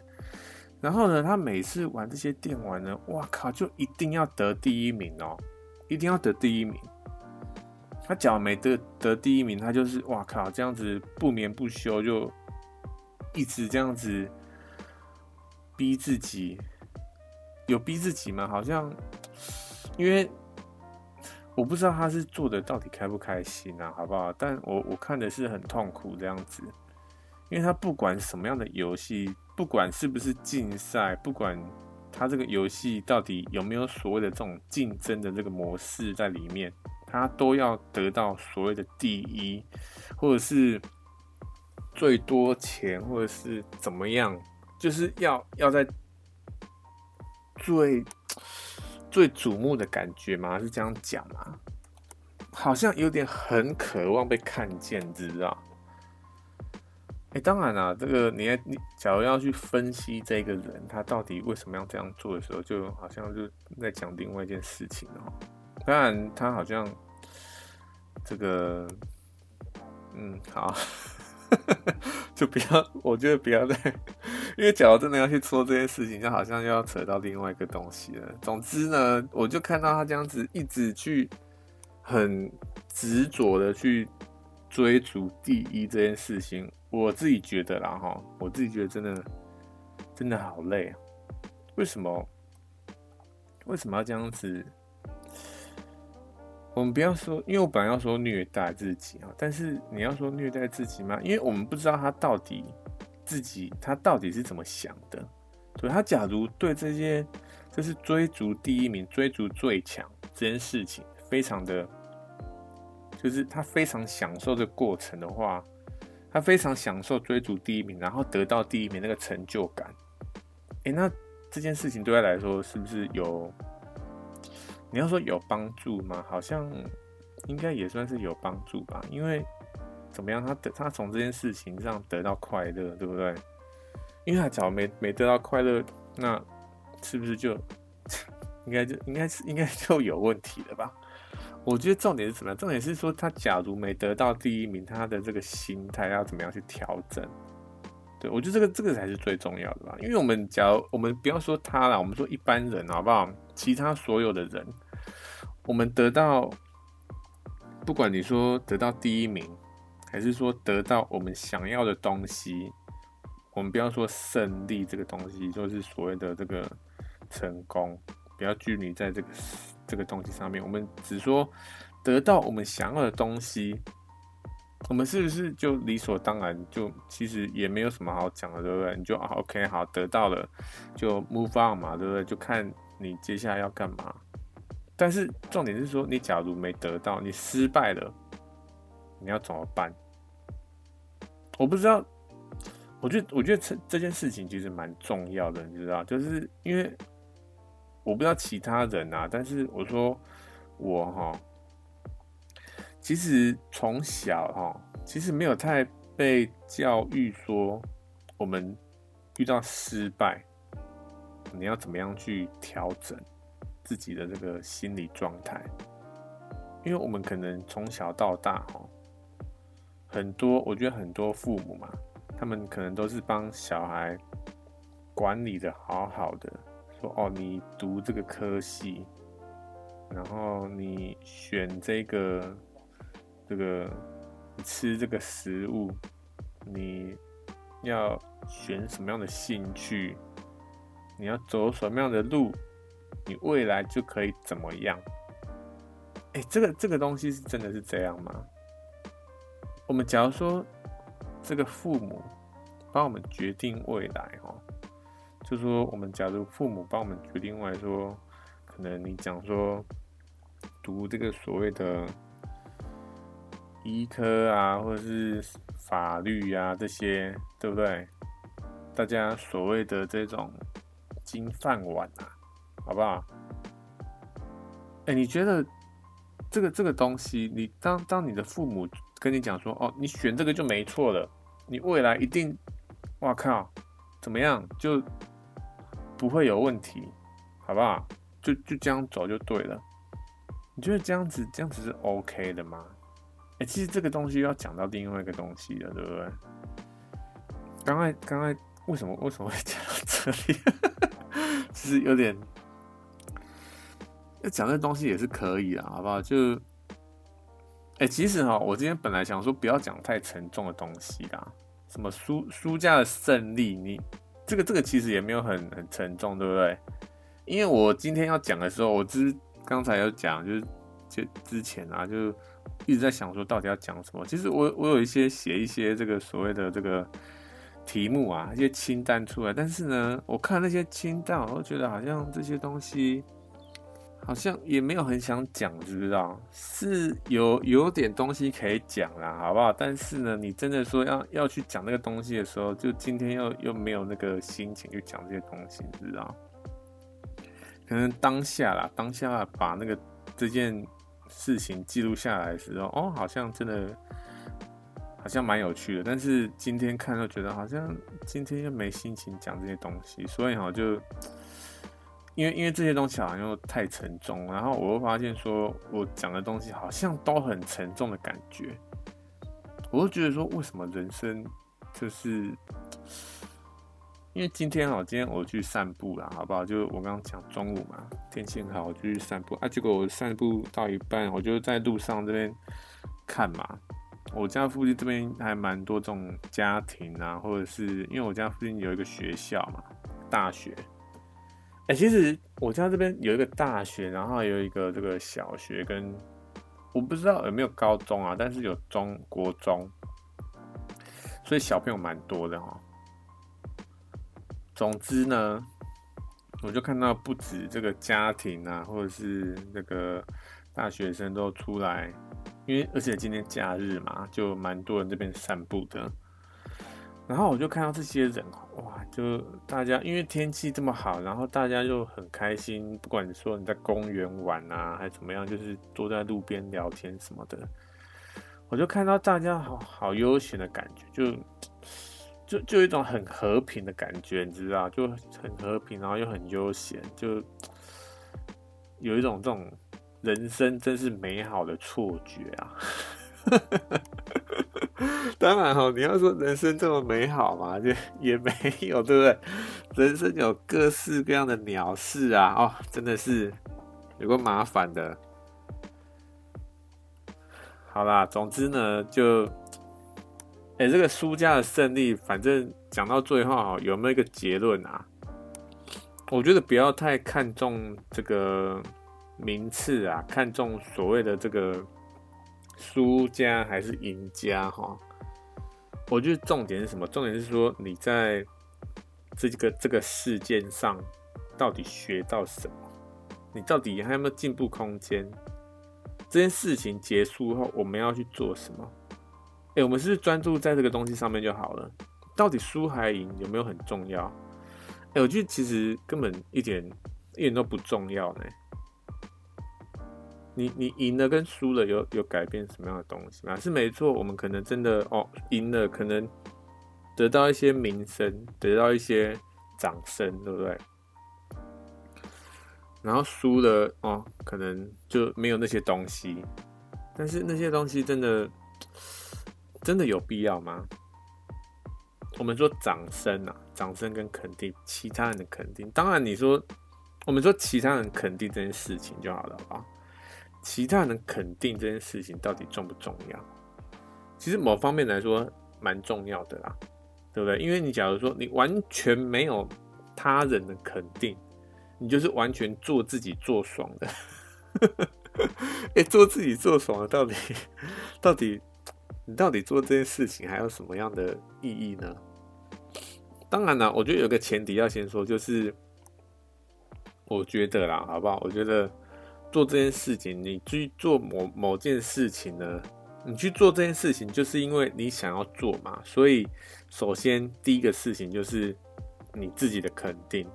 然后呢，他每次玩这些电玩呢，哇靠，就一定要得第一名哦，一定要得第一名。他只要没得得第一名，他就是哇靠，这样子不眠不休，就一直这样子逼自己。有逼自己吗？好像，因为我不知道他是做的到底开不开心啊，好不好？但我我看的是很痛苦这样子，因为他不管什么样的游戏。不管是不是竞赛，不管他这个游戏到底有没有所谓的这种竞争的这个模式在里面，他都要得到所谓的第一，或者是最多钱，或者是怎么样，就是要要在最最瞩目的感觉吗？是这样讲吗？好像有点很渴望被看见，知道？哎、欸，当然啦，这个你你假如要去分析这个人他到底为什么要这样做的时候，就好像就在讲另外一件事情哦。当然，他好像这个，嗯，好，(laughs) 就不要，我觉得不要再，因为假如真的要去说这件事情，就好像又要扯到另外一个东西了。总之呢，我就看到他这样子一直去很执着的去追逐第一这件事情。我自己觉得啦，哈，我自己觉得真的真的好累啊！为什么？为什么要这样子？我们不要说，因为我本来要说虐待自己啊，但是你要说虐待自己吗？因为我们不知道他到底自己他到底是怎么想的。所以他假如对这些就是追逐第一名、追逐最强这件事情，非常的，就是他非常享受这过程的话。他非常享受追逐第一名，然后得到第一名那个成就感。诶，那这件事情对他来说是不是有？你要说有帮助吗？好像应该也算是有帮助吧。因为怎么样，他得他从这件事情上得到快乐，对不对？因为他假如没没得到快乐，那是不是就 (laughs) 应该就应该是应该就有问题了吧？我觉得重点是什么？重点是说，他假如没得到第一名，他的这个心态要怎么样去调整？对，我觉得这个这个才是最重要的吧。因为我们假如我们不要说他啦，我们说一般人好不好？其他所有的人，我们得到，不管你说得到第一名，还是说得到我们想要的东西，我们不要说胜利这个东西，就是所谓的这个成功，不要拘泥在这个。这个东西上面，我们只说得到我们想要的东西，我们是不是就理所当然？就其实也没有什么好讲的，对不对？你就 OK 好，得到了就 move on 嘛，对不对？就看你接下来要干嘛。但是重点是说，你假如没得到，你失败了，你要怎么办？我不知道。我觉得，我觉得这这件事情其实蛮重要的，你知道，就是因为。我不知道其他人啊，但是我说我哈，其实从小哈，其实没有太被教育说，我们遇到失败，你要怎么样去调整？自己的这个心理状态，因为我们可能从小到大哈，很多我觉得很多父母嘛，他们可能都是帮小孩管理的好好的，说哦，你读这个科系，然后你选这个这个吃这个食物，你要选什么样的兴趣。你要走什么样的路，你未来就可以怎么样？哎，这个这个东西是真的是这样吗？我们假如说这个父母帮我们决定未来，哈，就说我们假如父母帮我们决定未来，说可能你讲说读这个所谓的医科啊，或者是法律啊这些，对不对？大家所谓的这种。金饭碗啊，好不好？哎、你觉得这个这个东西，你当当你的父母跟你讲说，哦，你选这个就没错了，你未来一定，哇靠，怎么样就不会有问题，好不好？就就这样走就对了。你觉得这样子这样子是 OK 的吗？哎、其实这个东西要讲到另外一个东西了，对不对？刚才刚才为什么为什么会讲到这里？(laughs) 其实有点要讲这东西也是可以的，好不好？就哎、其实哈，我今天本来想说不要讲太沉重的东西啦，什么输输家的胜利，你这个这个其实也没有很很沉重，对不对？因为我今天要讲的时候，我之刚才有讲，就是就之前啊，就一直在想说到底要讲什么。其实我我有一些写一些这个所谓的这个。题目啊，一些清单出来，但是呢，我看那些清单，我都觉得好像这些东西好像也没有很想讲，知不知道？是有有点东西可以讲啦，好不好？但是呢，你真的说要要去讲那个东西的时候，就今天又又没有那个心情去讲这些东西，知道？可能当下啦，当下把那个这件事情记录下来的时候，哦，好像真的。好像蛮有趣的，但是今天看都觉得好像今天又没心情讲这些东西，所以哈就因为因为这些东西好像又太沉重，然后我又发现说我讲的东西好像都很沉重的感觉，我就觉得说为什么人生就是因为今天哈，今天我去散步了，好不好？就我刚刚讲中午嘛，天气很好，我就去散步啊，结果我散步到一半，我就在路上这边看嘛。我家附近这边还蛮多这种家庭啊，或者是因为我家附近有一个学校嘛，大学。哎、其实我家这边有一个大学，然后有一个这个小学，跟我不知道有没有高中啊，但是有中国中，所以小朋友蛮多的哈。总之呢，我就看到不止这个家庭啊，或者是那个大学生都出来。因为而且今天假日嘛，就蛮多人这边散步的，然后我就看到这些人，哇，就大家因为天气这么好，然后大家就很开心，不管说你在公园玩啊，还是怎么样，就是坐在路边聊天什么的，我就看到大家好好悠闲的感觉，就就就有一种很和平的感觉，你知道，就很和平，然后又很悠闲，就有一种这种。人生真是美好的错觉啊！(laughs) 当然哈，你要说人生这么美好嘛，就也没有，对不对？人生有各式各样的鸟事啊，哦，真的是有个麻烦的。好啦，总之呢，就，哎、这个输家的胜利，反正讲到最后，有没有一个结论啊？我觉得不要太看重这个。名次啊，看重所谓的这个输家还是赢家哈？我觉得重点是什么？重点是说你在这个这个事件上到底学到什么？你到底还有没有进步空间？这件事情结束后，我们要去做什么？哎，我们是专注在这个东西上面就好了？到底输还赢有没有很重要？哎，我觉得其实根本一点一点都不重要呢。你你赢了跟输了有有改变什么样的东西吗？是没错，我们可能真的哦赢了，可能得到一些名声，得到一些掌声，对不对？然后输了哦，可能就没有那些东西。但是那些东西真的真的有必要吗？我们说掌声啊，掌声跟肯定，其他人的肯定。当然你说，我们说其他人肯定这件事情就好了，好不好？其他人肯定这件事情到底重不重要？其实某方面来说蛮重要的啦，对不对？因为你假如说你完全没有他人的肯定，你就是完全做自己做爽的。哎、(laughs) 欸，做自己做爽的，到底到底你到底做这件事情还有什么样的意义呢？当然了，我觉得有个前提要先说，就是我觉得啦，好不好？我觉得。做这件事情，你去做某某件事情呢？你去做这件事情，就是因为你想要做嘛。所以，首先第一个事情就是你自己的肯定，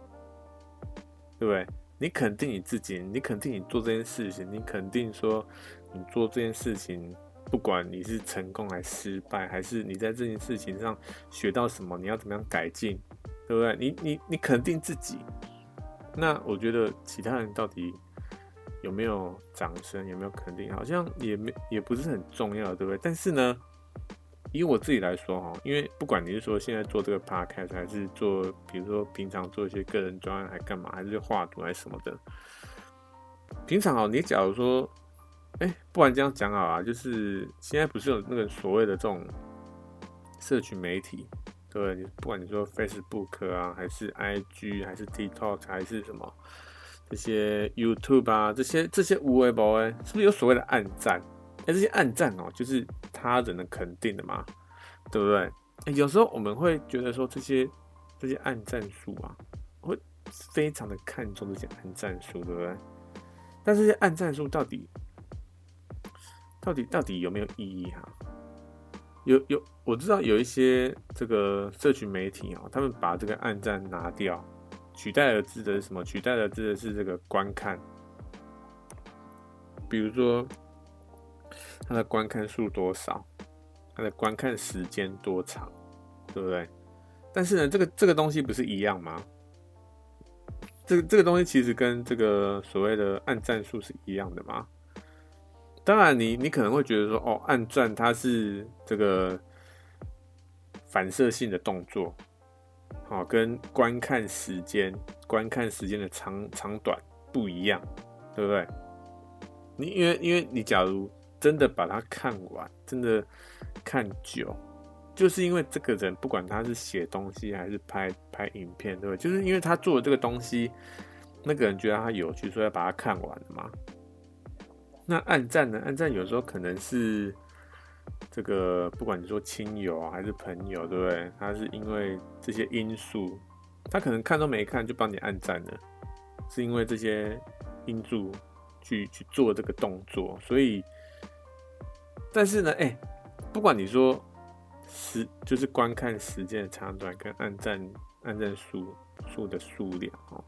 对不对？你肯定你自己，你肯定你做这件事情，你肯定说你做这件事情，不管你是成功还是失败，还是你在这件事情上学到什么，你要怎么样改进，对不对？你你你肯定自己，那我觉得其他人到底。有没有掌声？有没有肯定？好像也没，也不是很重要，对不对？但是呢，以我自己来说哈，因为不管你是说现在做这个 podcast，还是做，比如说平常做一些个人专案，还干嘛，还是画图，还是什么的。平常哦，你假如说，哎，不管这样讲好啊，就是现在不是有那个所谓的这种社群媒体，对不对？你不管你说 Facebook 啊，还是 IG，还是 TikTok，还是什么。这些 YouTube 啊，这些这些无为博哎，是不是有所谓的暗赞？哎，这些暗赞哦，就是他人的肯定的嘛，对不对？哎，有时候我们会觉得说这些这些暗赞数啊，会非常的看重这些暗赞数，对不对？但这些暗赞数到底到底到底有没有意义哈？有有，我知道有一些这个社群媒体啊，他们把这个暗赞拿掉。取代而之的是什么？取代而之的是这个观看，比如说它的观看数多少，它的观看时间多长，对不对？但是呢，这个这个东西不是一样吗？这个这个东西其实跟这个所谓的暗赞数是一样的吗？当然你，你可能会觉得说，哦，按转它是这个反射性的动作。好，跟观看时间、观看时间的长长短不一样，对不对？你因为因为你假如真的把它看完，真的看久，就是因为这个人不管他是写东西还是拍拍影片，对不对？就是因为他做的这个东西，那个人觉得他有趣，所以要把它看完嘛。那暗赞呢？暗赞有时候可能是。这个不管你说亲友还是朋友，对不对？他是因为这些因素，他可能看都没看就帮你暗赞了，是因为这些因素去去做这个动作。所以，但是呢，哎，不管你说时就是观看时间的长短跟按赞按赞数数的数量哦，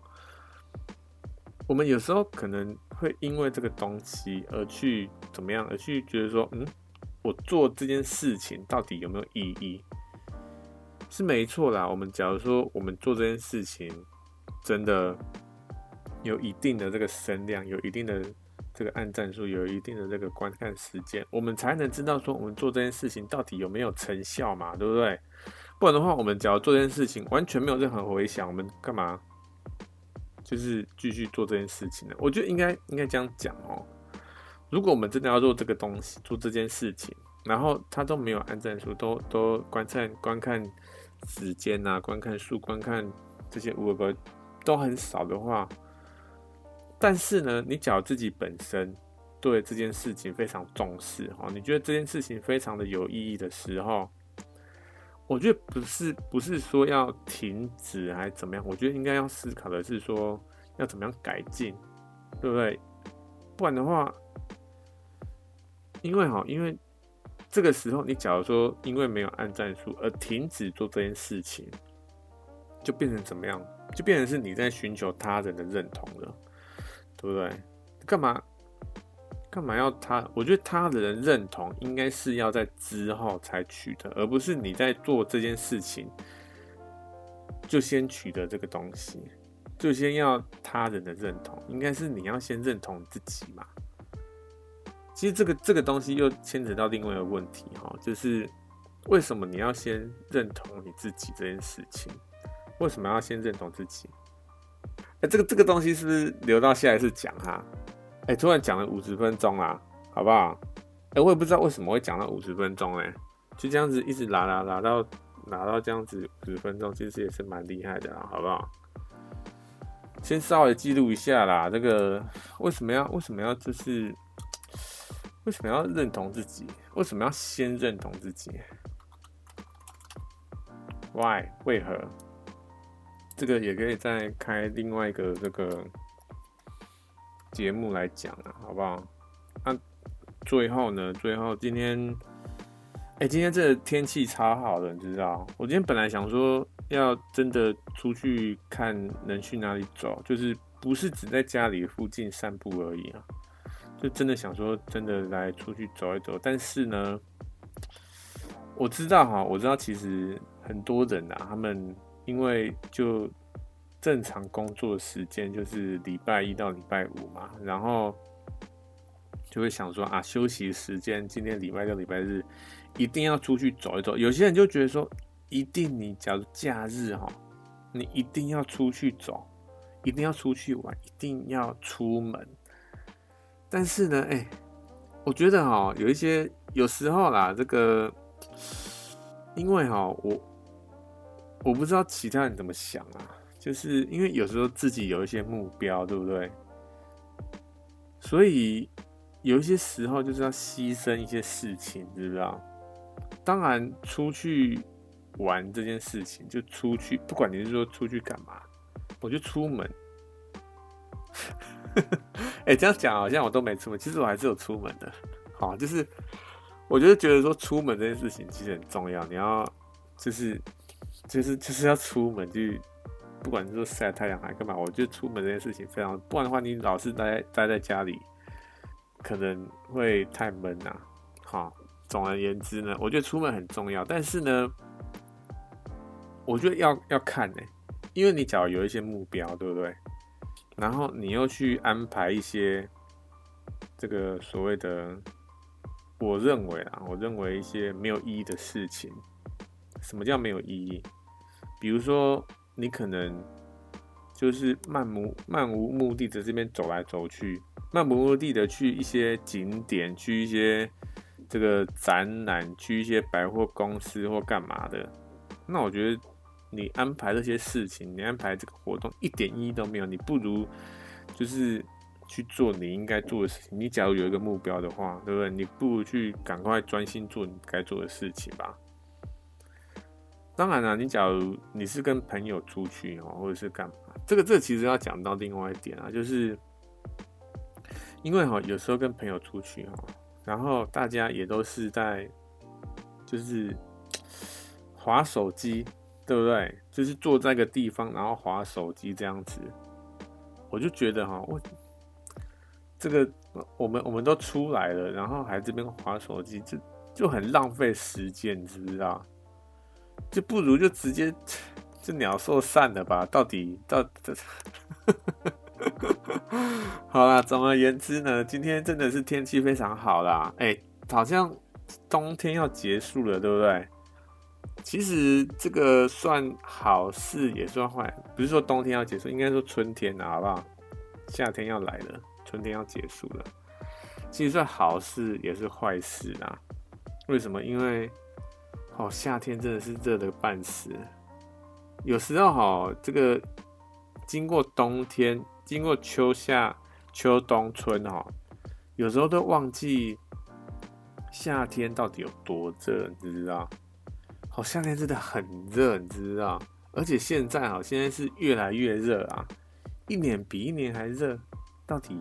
我们有时候可能会因为这个东西而去怎么样，而去觉得说，嗯。我做这件事情到底有没有意义？是没错啦。我们假如说我们做这件事情真的有一定的这个声量，有一定的这个按赞数，有一定的这个观看时间，我们才能知道说我们做这件事情到底有没有成效嘛，对不对？不然的话，我们假如做这件事情完全没有任何回响，我们干嘛就是继续做这件事情呢？我觉得应该应该这样讲哦。如果我们真的要做这个东西，做这件事情，然后他都没有按战术，都都观看观看时间啊，观看数，观看这些五个都很少的话，但是呢，你假如自己本身对这件事情非常重视哈，你觉得这件事情非常的有意义的时候，我觉得不是不是说要停止还是怎么样，我觉得应该要思考的是说要怎么样改进，对不对？不然的话。因为哈，因为这个时候，你假如说因为没有按战术而停止做这件事情，就变成怎么样？就变成是你在寻求他人的认同了，对不对？干嘛干嘛要他？我觉得他人认同应该是要在之后才取得，而不是你在做这件事情就先取得这个东西，就先要他人的认同，应该是你要先认同自己嘛。其实这个这个东西又牵扯到另外一个问题哈，就是为什么你要先认同你自己这件事情？为什么要先认同自己？哎，这个这个东西是不是留到下一次讲哈？哎，突然讲了五十分钟啊，好不好？哎，我也不知道为什么会讲到五十分钟，哎，就这样子一直拉拉拉到拉到这样子五十分钟，其实也是蛮厉害的啦，好不好？先稍微记录一下啦，这个为什么要为什么要就是。为什么要认同自己？为什么要先认同自己？Why？为何？这个也可以再开另外一个这个节目来讲啊，好不好？那、最后呢？最后今天，哎、今天这天气超好的，你知道？我今天本来想说要真的出去看能去哪里走，就是不是只在家里附近散步而已啊。就真的想说，真的来出去走一走，但是呢，我知道哈，我知道其实很多人啊，他们因为就正常工作时间就是礼拜一到礼拜五嘛，然后就会想说啊，休息时间今天礼拜六、礼拜日一定要出去走一走。有些人就觉得说，一定你假如假日哈，你一定要出去走，一定要出去玩，一定要出门。但是呢，哎、我觉得哈，有一些有时候啦，这个，因为哈，我我不知道其他人怎么想啊，就是因为有时候自己有一些目标，对不对？所以有一些时候就是要牺牲一些事情，知不知道？当然，出去玩这件事情，就出去，不管你是说出去干嘛，我就出门。(laughs) 哎、这样讲好像我都没出门，其实我还是有出门的。好，就是我就是觉得说出门这件事情其实很重要，你要就是就是就是要出门去，不管是说晒太阳还干嘛，我觉得出门这件事情非常，不然的话你老是待待在家里，可能会太闷呐。好，总而言之呢，我觉得出门很重要，但是呢，我觉得要要看呢、因为你假如有一些目标，对不对？然后你又去安排一些这个所谓的，我认为啊，我认为一些没有意义的事情。什么叫没有意义？比如说，你可能就是漫无漫无目的的这边走来走去，漫无目的的去一些景点，去一些这个展览，去一些百货公司或干嘛的。那我觉得。你安排这些事情，你安排这个活动一点意义都没有。你不如就是去做你应该做的事情。你假如有一个目标的话，对不对？你不如去赶快专心做你该做的事情吧。当然了，你假如你是跟朋友出去哦，或者是干嘛，这个这其实要讲到另外一点啊，就是因为哈，有时候跟朋友出去哈，然后大家也都是在就是滑手机。对不对？就是坐在一个地方，然后滑手机这样子，我就觉得哈，我这个我们我们都出来了，然后还这边滑手机，就就很浪费时间，你知不知道？就不如就直接就鸟兽散了吧。到底到这，(laughs) 好啦，总而言之呢，今天真的是天气非常好啦。哎，好像冬天要结束了，对不对？其实这个算好事也算坏，不是说冬天要结束，应该说春天啊，好不好？夏天要来了，春天要结束了。其实算好事也是坏事啊。为什么？因为哦，夏天真的是热的半死。有时候哈，这个经过冬天，经过秋夏秋冬春哈，有时候都忘记夏天到底有多热，你知道？好，夏天真的很热，你知道？而且现在啊，现在是越来越热啊，一年比一年还热。到底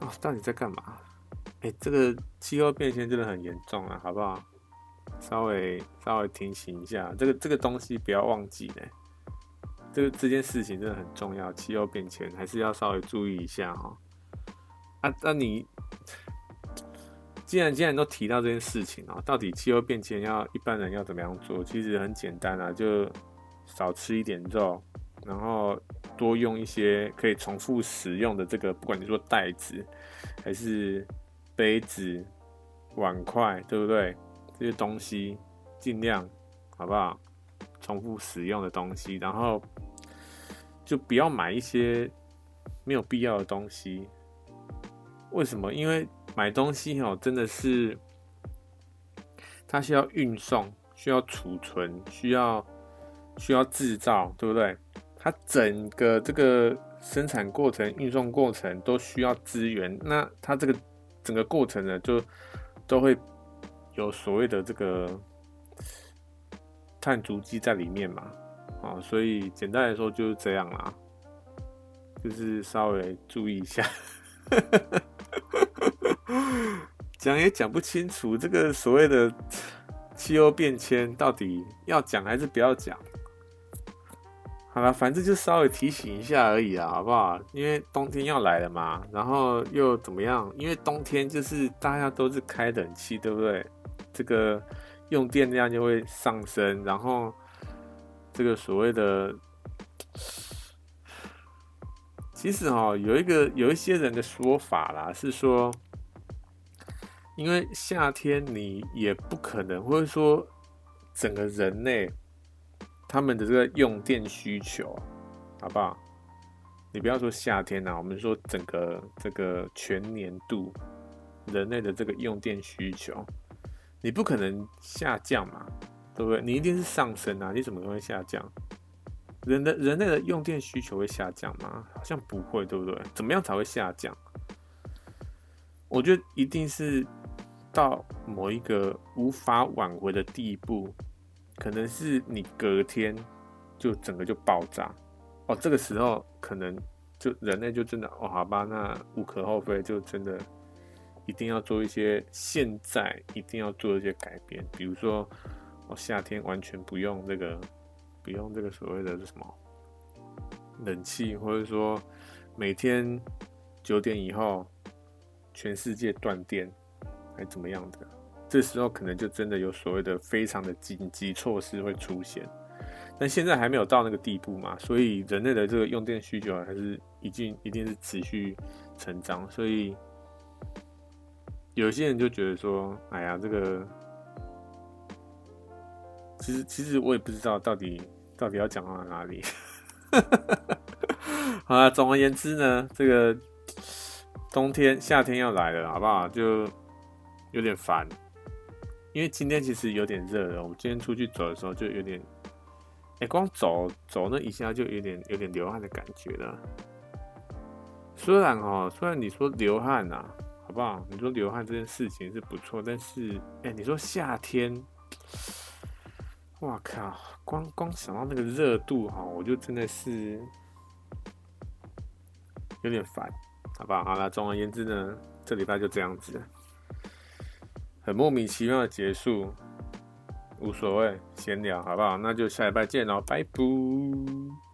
啊，到底在干嘛？哎，这个气候变迁真的很严重啊，好不好？稍微稍微提醒一下，这个这个东西不要忘记呢。这个这件事情真的很重要，气候变迁还是要稍微注意一下哈。啊，那你。既然既然都提到这件事情啊，到底气候变迁要一般人要怎么样做？其实很简单啊，就少吃一点肉，然后多用一些可以重复使用的这个，不管你说袋子还是杯子、碗筷，对不对？这些东西尽量好不好？重复使用的东西，然后就不要买一些没有必要的东西。为什么？因为买东西哦，真的是它需要运送、需要储存、需要需要制造，对不对？它整个这个生产过程、运送过程都需要资源，那它这个整个过程呢，就都会有所谓的这个碳足迹在里面嘛，啊，所以简单来说就是这样啦，就是稍微注意一下。讲也讲不清楚，这个所谓的气候变迁到底要讲还是不要讲？好了，反正就稍微提醒一下而已啦，好不好？因为冬天要来了嘛，然后又怎么样？因为冬天就是大家都是开冷气，对不对？这个用电量就会上升，然后这个所谓的。其实哈，有一个有一些人的说法啦，是说，因为夏天你也不可能，或者说整个人类他们的这个用电需求，好不好？你不要说夏天呐，我们说整个这个全年度人类的这个用电需求，你不可能下降嘛，对不对？你一定是上升啊，你怎么会下降？人的人类的用电需求会下降吗？好像不会，对不对？怎么样才会下降？我觉得一定是到某一个无法挽回的地步，可能是你隔天就整个就爆炸哦。这个时候可能就人类就真的哦，好吧，那无可厚非，就真的一定要做一些现在一定要做一些改变，比如说我夏天完全不用这个。不用这个所谓的什么冷气，或者说每天九点以后全世界断电，还怎么样的？这时候可能就真的有所谓的非常的紧急措施会出现，但现在还没有到那个地步嘛，所以人类的这个用电需求还是已经一定是持续成长，所以有些人就觉得说，哎呀，这个。其实，其实我也不知道到底到底要讲到哪里。(laughs) 好了，总而言之呢，这个冬天、夏天要来了，好不好？就有点烦，因为今天其实有点热了。我今天出去走的时候就有点，哎、光走走那一下就有点有点流汗的感觉了。虽然哦，虽然你说流汗呐，好不好？你说流汗这件事情是不错，但是，哎、你说夏天。哇靠！光光想到那个热度哈，我就真的是有点烦，好不好？好了，总而言之呢，这礼拜就这样子，很莫名其妙的结束，无所谓，闲聊，好不好？那就下礼拜见喽，拜拜。